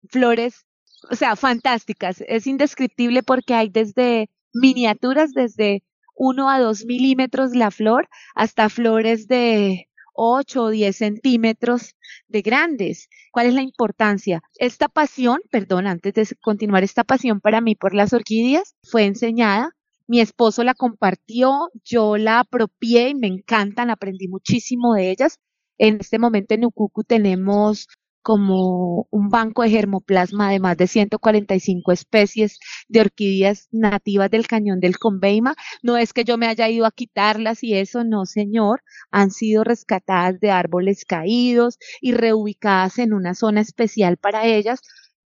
flores, o sea, fantásticas. Es indescriptible porque hay desde miniaturas, desde 1 a 2 milímetros la flor, hasta flores de 8 o 10 centímetros de grandes. ¿Cuál es la importancia? Esta pasión, perdón, antes de continuar, esta pasión para mí por las orquídeas fue enseñada mi esposo la compartió, yo la apropié y me encantan, aprendí muchísimo de ellas. En este momento en Ucucu tenemos como un banco de germoplasma de más de 145 especies de orquídeas nativas del cañón del Conveima. No es que yo me haya ido a quitarlas y eso, no, señor. Han sido rescatadas de árboles caídos y reubicadas en una zona especial para ellas.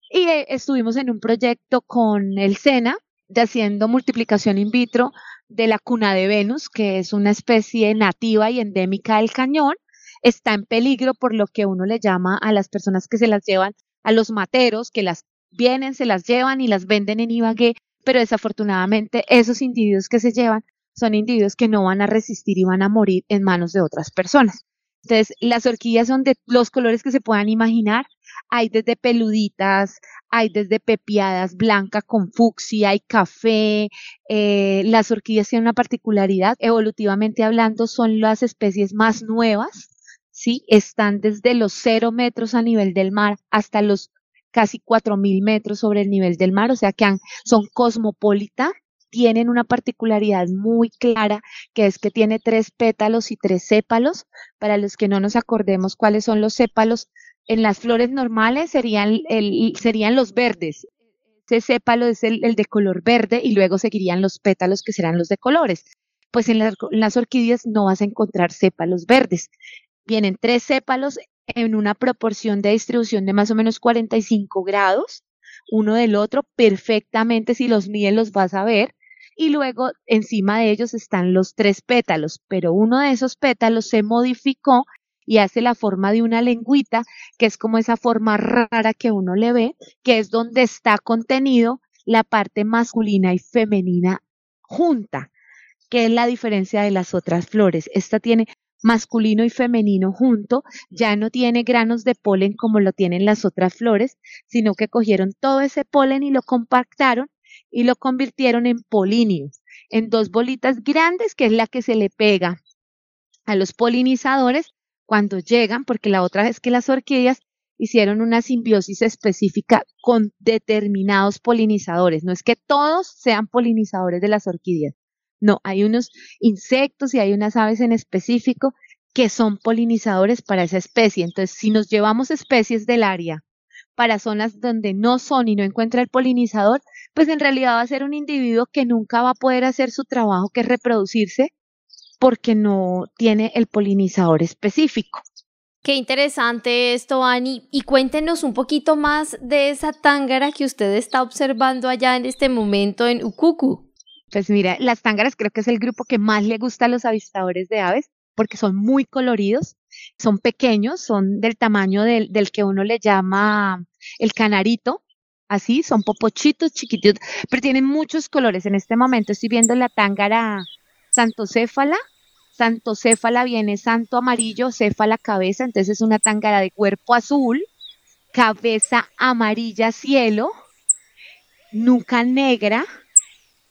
Y eh, estuvimos en un proyecto con el SENA, de haciendo multiplicación in vitro de la cuna de Venus, que es una especie nativa y endémica del cañón, está en peligro por lo que uno le llama a las personas que se las llevan, a los materos, que las vienen, se las llevan y las venden en Ibagué, pero desafortunadamente esos individuos que se llevan son individuos que no van a resistir y van a morir en manos de otras personas. Entonces, las orquídeas son de los colores que se puedan imaginar. Hay desde peluditas, hay desde pepiadas blanca con fucsia, hay café. Eh, las orquídeas tienen una particularidad, evolutivamente hablando, son las especies más nuevas, ¿sí? Están desde los cero metros a nivel del mar hasta los casi cuatro mil metros sobre el nivel del mar, o sea que son cosmopolita, tienen una particularidad muy clara, que es que tiene tres pétalos y tres sépalos. Para los que no nos acordemos cuáles son los sépalos, en las flores normales serían, los verdes. Ese sépalo es el, de color verde y luego seguirían los pétalos que serán los de colores. Pues en en las orquídeas no vas a encontrar sépalos verdes. Vienen tres sépalos en una proporción de distribución de más o menos 45 grados, uno del otro, perfectamente si los miden los vas a ver y luego encima de ellos están los tres pétalos, pero uno de esos pétalos se modificó y hace la forma de una lengüita, que es como esa forma rara que uno le ve, que es donde está contenido la parte masculina y femenina junta, que es la diferencia de las otras flores. Esta tiene masculino y femenino junto, ya no tiene granos de polen como lo tienen las otras flores, sino que cogieron todo ese polen y lo compactaron y lo convirtieron en polinios, en dos bolitas grandes, que es la que se le pega a los polinizadores cuando llegan, porque la otra es que las orquídeas hicieron una simbiosis específica con determinados polinizadores. No es que todos sean polinizadores de las orquídeas. No, hay unos insectos y hay unas aves en específico que son polinizadores para esa especie. Entonces, si nos llevamos especies del área para zonas donde no son y no encuentra el polinizador, pues en realidad va a ser un individuo que nunca va a poder hacer su trabajo, que es reproducirse, porque no tiene el polinizador específico. Qué interesante esto, Ani. Y cuéntenos un poquito más de esa tángara que usted está observando allá en este momento en Ukuku. Pues mira, las tángaras creo que es el grupo que más le gusta a los avistadores de aves. porque son muy coloridos, son pequeños, son del tamaño del, del que uno le llama el canarito, así, son popochitos chiquititos, pero tienen muchos colores. En este momento estoy viendo la tángara santocéfala, santocéfala viene santo amarillo, céfala cabeza, entonces es una tángara de cuerpo azul, cabeza amarilla cielo, nuca negra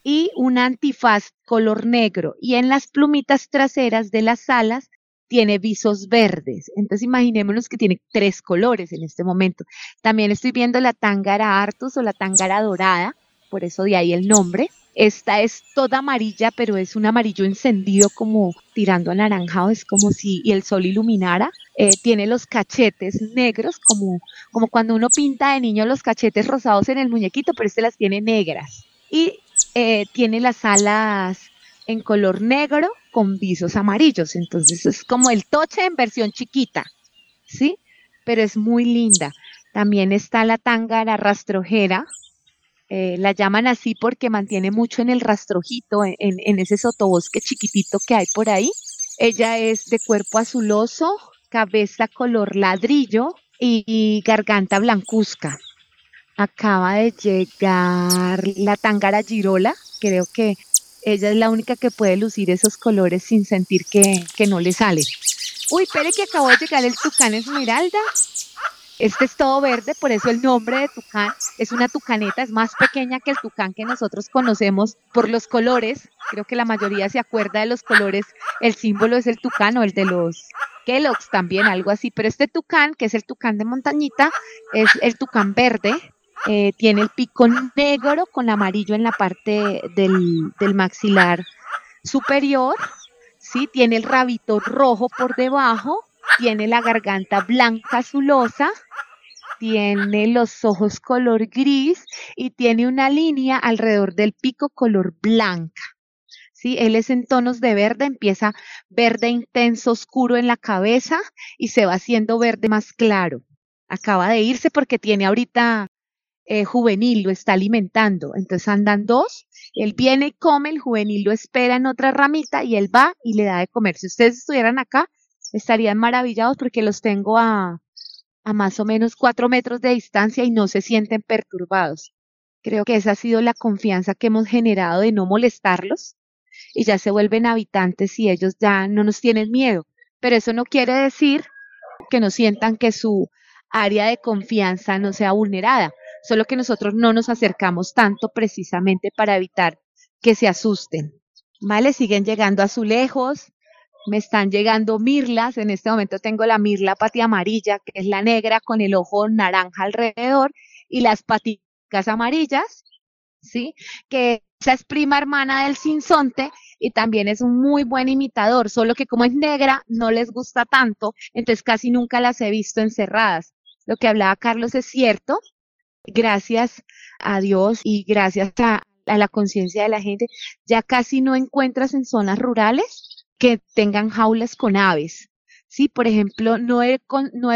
y un antifaz color negro. Y en las plumitas traseras de las alas tiene visos verdes. Entonces imaginémonos que tiene tres colores en este momento. También estoy viendo la tángara artus o la tángara dorada, por eso de ahí el nombre. Esta es toda amarilla, pero es un amarillo encendido como tirando a naranjado, es como si el sol iluminara. Eh, tiene los cachetes negros, como, como cuando uno pinta de niño los cachetes rosados en el muñequito, pero este las tiene negras. Y eh, tiene las alas en color negro con visos amarillos. Entonces es como el toche en versión chiquita, ¿sí? Pero es muy linda. También está la tángara rastrojera, eh, la llaman así porque mantiene mucho en el rastrojito, en, en, ese sotobosque chiquitito que hay por ahí. Ella es de cuerpo azuloso, cabeza color ladrillo y, garganta blancuzca. Acaba de llegar la tangara girola, creo que ella es la única que puede lucir esos colores sin sentir que, que no le sale. Uy, espere que acabó de llegar el tucán esmeralda. Este es todo verde, por eso el nombre de tucán es una tucaneta, es más pequeña que el tucán que nosotros conocemos por los colores. Creo que la mayoría se acuerda de los colores. El símbolo es el tucán o el de los Kellogg's también, algo así. Pero este tucán, que es el tucán de montañita, es el tucán verde. Eh, tiene el pico negro con amarillo en la parte del, del maxilar superior. Sí, tiene el rabito rojo por debajo tiene la garganta blanca azulosa, tiene los ojos color gris y tiene una línea alrededor del pico color blanca. ¿Sí? Él es en tonos de verde, empieza verde intenso oscuro en la cabeza y se va haciendo verde más claro. Acaba de irse porque tiene ahorita eh, juvenil, lo está alimentando. Entonces andan dos, él viene y come, el juvenil lo espera en otra ramita y él va y le da de comer. Si ustedes estuvieran acá, estarían maravillados porque los tengo a, a más o menos cuatro metros de distancia y no se sienten perturbados. Creo que esa ha sido la confianza que hemos generado de no molestarlos y ya se vuelven habitantes y ellos ya no nos tienen miedo. Pero eso no quiere decir que no sientan que su área de confianza no sea vulnerada, solo que nosotros no nos acercamos tanto precisamente para evitar que se asusten. ¿Vale? Siguen llegando azulejos, me están llegando mirlas. En este momento tengo la mirla pati amarilla, que es la negra con el ojo naranja alrededor, y las paticas amarillas, ¿sí? Que esa es prima hermana del sinsonte y también es un muy buen imitador, solo que como es negra no les gusta tanto, entonces casi nunca las he visto encerradas. Lo que hablaba Carlos es cierto, gracias a Dios y gracias a, la conciencia de la gente, ya casi no encuentras en zonas rurales que tengan jaulas con aves. Sí, por ejemplo, no he,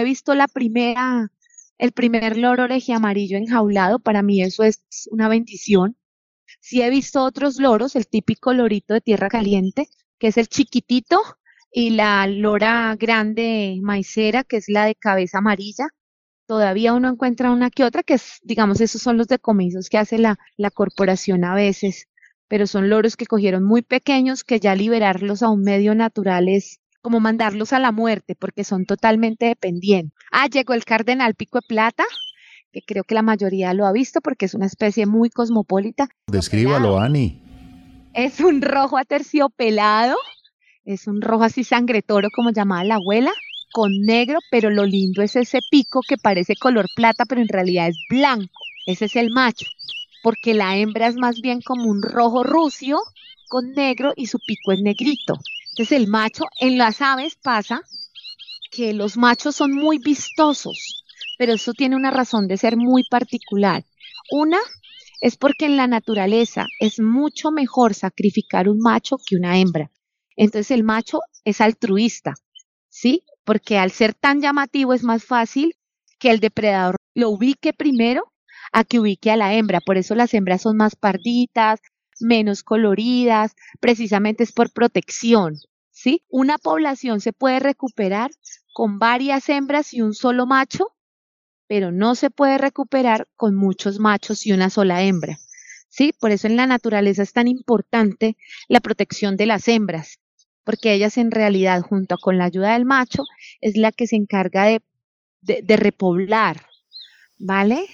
visto la primera, el primer loro oreje amarillo enjaulado, para mí eso es una bendición. Sí he visto otros loros, el típico lorito de tierra caliente, que es el chiquitito, y la lora grande maicera, que es la de cabeza amarilla. Todavía uno encuentra una que otra, que es, digamos, esos son los decomisos que hace la, la corporación a veces pero son loros que cogieron muy pequeños que ya liberarlos a un medio natural es como mandarlos a la muerte porque son totalmente dependientes. Ah, llegó el cardenal pico de plata, que creo que la mayoría lo ha visto porque es una especie muy cosmopolita. Descríbalo, Ani. Es un rojo aterciopelado, es un rojo así sangretoro como llamaba la abuela, con negro, pero lo lindo es ese pico que parece color plata, pero en realidad es blanco. Ese es el macho porque la hembra es más bien como un rojo rucio con negro y su pico es negrito. Entonces el macho, en las aves pasa que los machos son muy vistosos, pero eso tiene una razón de ser muy particular. Una es porque en la naturaleza es mucho mejor sacrificar un macho que una hembra. Entonces el macho es altruista, ¿sí? Porque al ser tan llamativo es más fácil que el depredador lo ubique primero a que ubique a la hembra. Por eso las hembras son más parditas, menos coloridas, precisamente es por protección. ¿sí? Una población se puede recuperar con varias hembras y un solo macho, pero no se puede recuperar con muchos machos y una sola hembra. ¿Sí? Por eso en la naturaleza es tan importante la protección de las hembras, porque ellas en realidad, junto con la ayuda del macho, es la que se encarga de, de, repoblar, ¿vale?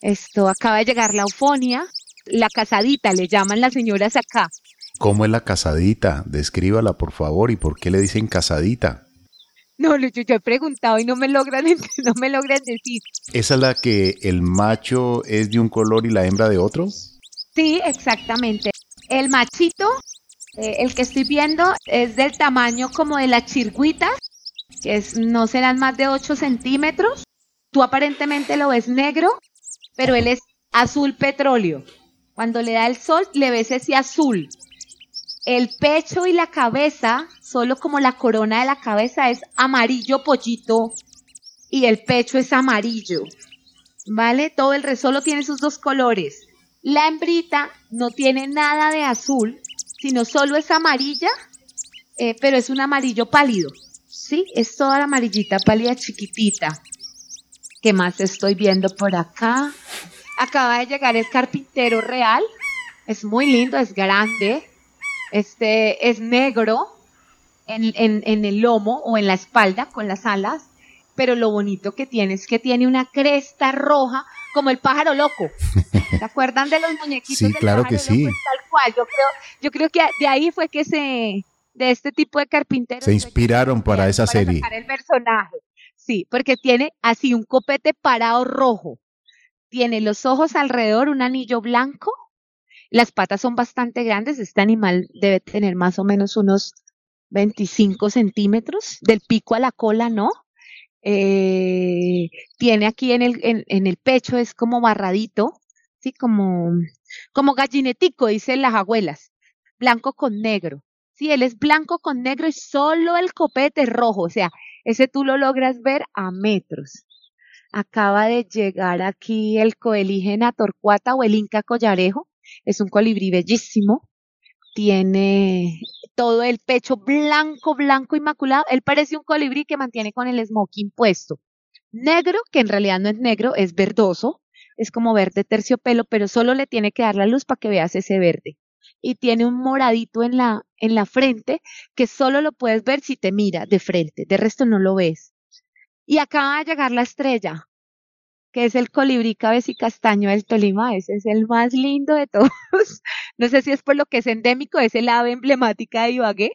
Esto acaba de llegar la eufonia, la casadita, le llaman las señoras acá. ¿Cómo es la casadita? Descríbala, por favor, y por qué le dicen casadita. No, yo, yo he preguntado y no me logran, no me logran decir. ¿Esa es la que el macho es de un color y la hembra de otro? Sí, exactamente. El machito, eh, el que estoy viendo, es del tamaño como de la chirguita, que es, no serán más de 8 centímetros. Tú aparentemente lo ves negro, pero él es azul petróleo. Cuando le da el sol, le ves ese azul. El pecho y la cabeza, solo como la corona de la cabeza, es amarillo pollito y el pecho es amarillo. ¿Vale? Todo el resto solo tiene sus dos colores. La hembrita no tiene nada de azul, sino solo es amarilla, eh, pero es un amarillo pálido. ¿Sí? Es toda la amarillita pálida chiquitita. ¿Qué más estoy viendo por acá? Acaba de llegar el carpintero real. Es muy lindo, es grande. Este es negro en, en el lomo o en la espalda con las alas. Pero lo bonito que tiene es que tiene una cresta roja como el pájaro loco. ¿Se acuerdan de los muñequitos? Sí, claro que sí. Tal Yo creo, yo creo que de ahí fue que se, de este tipo de carpinteros. Se inspiraron para esa serie. el personaje. Sí, porque tiene así un copete parado rojo. Tiene los ojos alrededor, un anillo blanco. Las patas son bastante grandes. Este animal debe tener más o menos unos 25 centímetros. Del pico a la cola, ¿no? Eh, tiene aquí en el, en, el pecho, es como barradito, ¿sí? Como, como gallinetico, dicen las abuelas, blanco con negro. Sí, él es blanco con negro y solo el copete es rojo, o sea, ese tú lo logras ver a metros. Acaba de llegar aquí el coelígena torcuata o el inca collarejo, es un colibrí bellísimo, tiene todo el pecho blanco, blanco, inmaculado. Él parece un colibrí que mantiene con el smoking puesto. Negro, que en realidad no es negro, es verdoso, es como verde terciopelo, pero solo le tiene que dar la luz para que veas ese verde. Y tiene un moradito en la, en la frente que solo lo puedes ver si te mira de frente, de resto no lo ves. Y acaba de llegar la estrella, que es el colibrí castaño del Tolima, ese es el más lindo de todos. no sé si es por lo que es endémico, es el ave emblemática de Ibagué,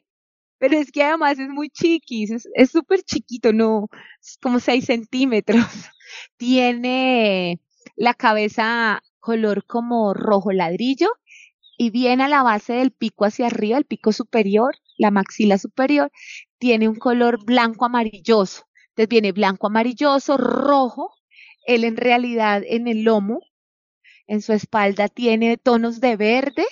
pero es que además es muy chiquis, es súper chiquito, no, es como 6 centímetros. Tiene la cabeza color como rojo ladrillo y viene a la base del pico hacia arriba, el pico superior, la maxila superior, tiene un color blanco amarilloso. Entonces viene blanco amarilloso, rojo, él en realidad en el lomo, en su espalda tiene tonos de verde,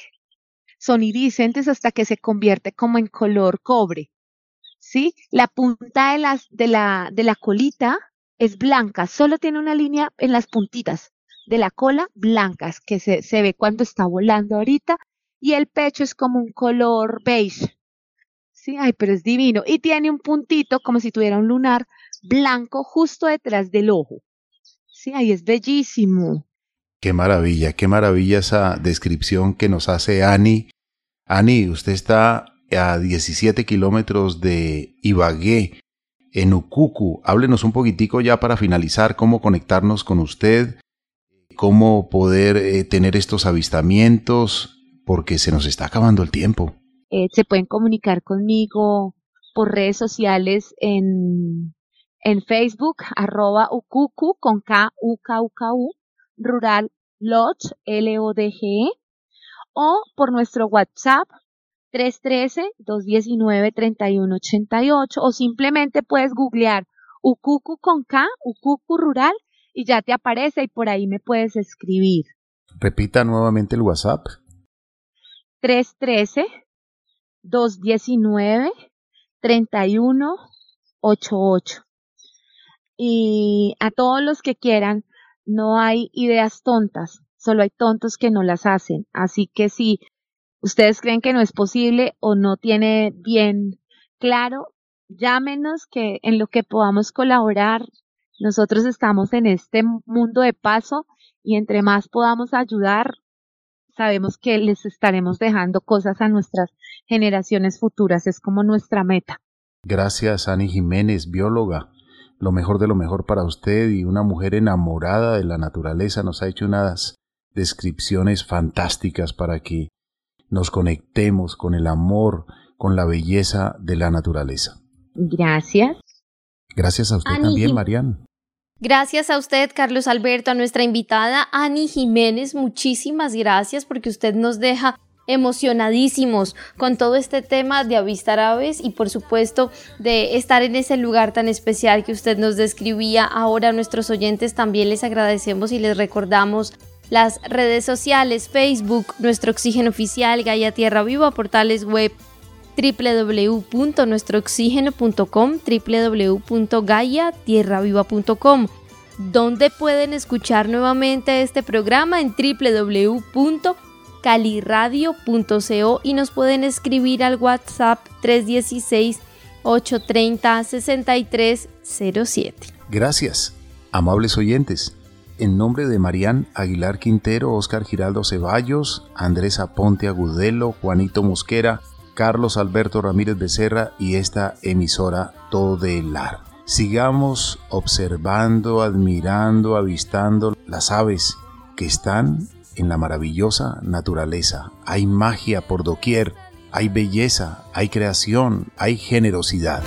son iridiscentes hasta que se convierte como en color cobre. ¿Sí? La punta de, las, de, la, de la colita es blanca, solo tiene una línea en las puntitas de la cola blancas que se, se ve cuando está volando ahorita y el pecho es como un color beige. Sí, ay, pero es divino. Y tiene un puntito como si tuviera un lunar blanco justo detrás del ojo. Sí, ahí es bellísimo. Qué maravilla, qué maravilla esa descripción que nos hace Ani. Ani, usted está a 17 kilómetros de Ibagué, en Ucucu. Háblenos un poquitico ya para finalizar cómo conectarnos con usted, cómo poder eh, tener estos avistamientos, porque se nos está acabando el tiempo. Eh, se pueden comunicar conmigo por redes sociales en en Facebook, arroba ucucu con K, U, K, U, K, U, Rural Lodge, L-O-D-G, e, o por nuestro WhatsApp, 313-219-3188, o simplemente puedes googlear Ucucu con K, Ucucu Rural, y ya te aparece y por ahí me puedes escribir. Repita nuevamente el WhatsApp. 313-219-3188 y a todos los que quieran, no hay ideas tontas, solo hay tontos que no las hacen. Así que si ustedes creen que no es posible o no tiene bien claro, llámenos que en lo que podamos colaborar, nosotros estamos en este mundo de paso y entre más podamos ayudar, sabemos que les estaremos dejando cosas a nuestras generaciones futuras, es como nuestra meta. Gracias, Ani Jiménez, bióloga. Lo mejor de lo mejor para usted y una mujer enamorada de la naturaleza nos ha hecho unas descripciones fantásticas para que nos conectemos con el amor, con la belleza de la naturaleza. Gracias. Gracias a usted también, Marian. Gracias a usted, Carlos Alberto, a nuestra invitada Ani Jiménez. Muchísimas gracias porque usted nos deja emocionadísimos con todo este tema de avistar aves y por supuesto de estar en ese lugar tan especial que usted nos describía. Ahora a nuestros oyentes también les agradecemos y les recordamos las redes sociales, Facebook, nuestro oxígeno oficial, Gaia Tierra Viva, portales web www.nuestrooxígeno.com, www.gaiatierraviva.com, donde pueden escuchar nuevamente este programa en www.caliradio.co y nos pueden escribir al WhatsApp 316 830 6307. Gracias, amables oyentes. En nombre de Marían Aguilar Quintero, Oscar Giraldo Ceballos, Andrés Aponte Agudelo, Juanito Mosquera, Carlos Alberto Ramírez Becerra y esta emisora Todelar. Sigamos observando, admirando, avistando las aves que están en la maravillosa naturaleza. Hay magia por doquier, hay belleza, hay creación, hay generosidad.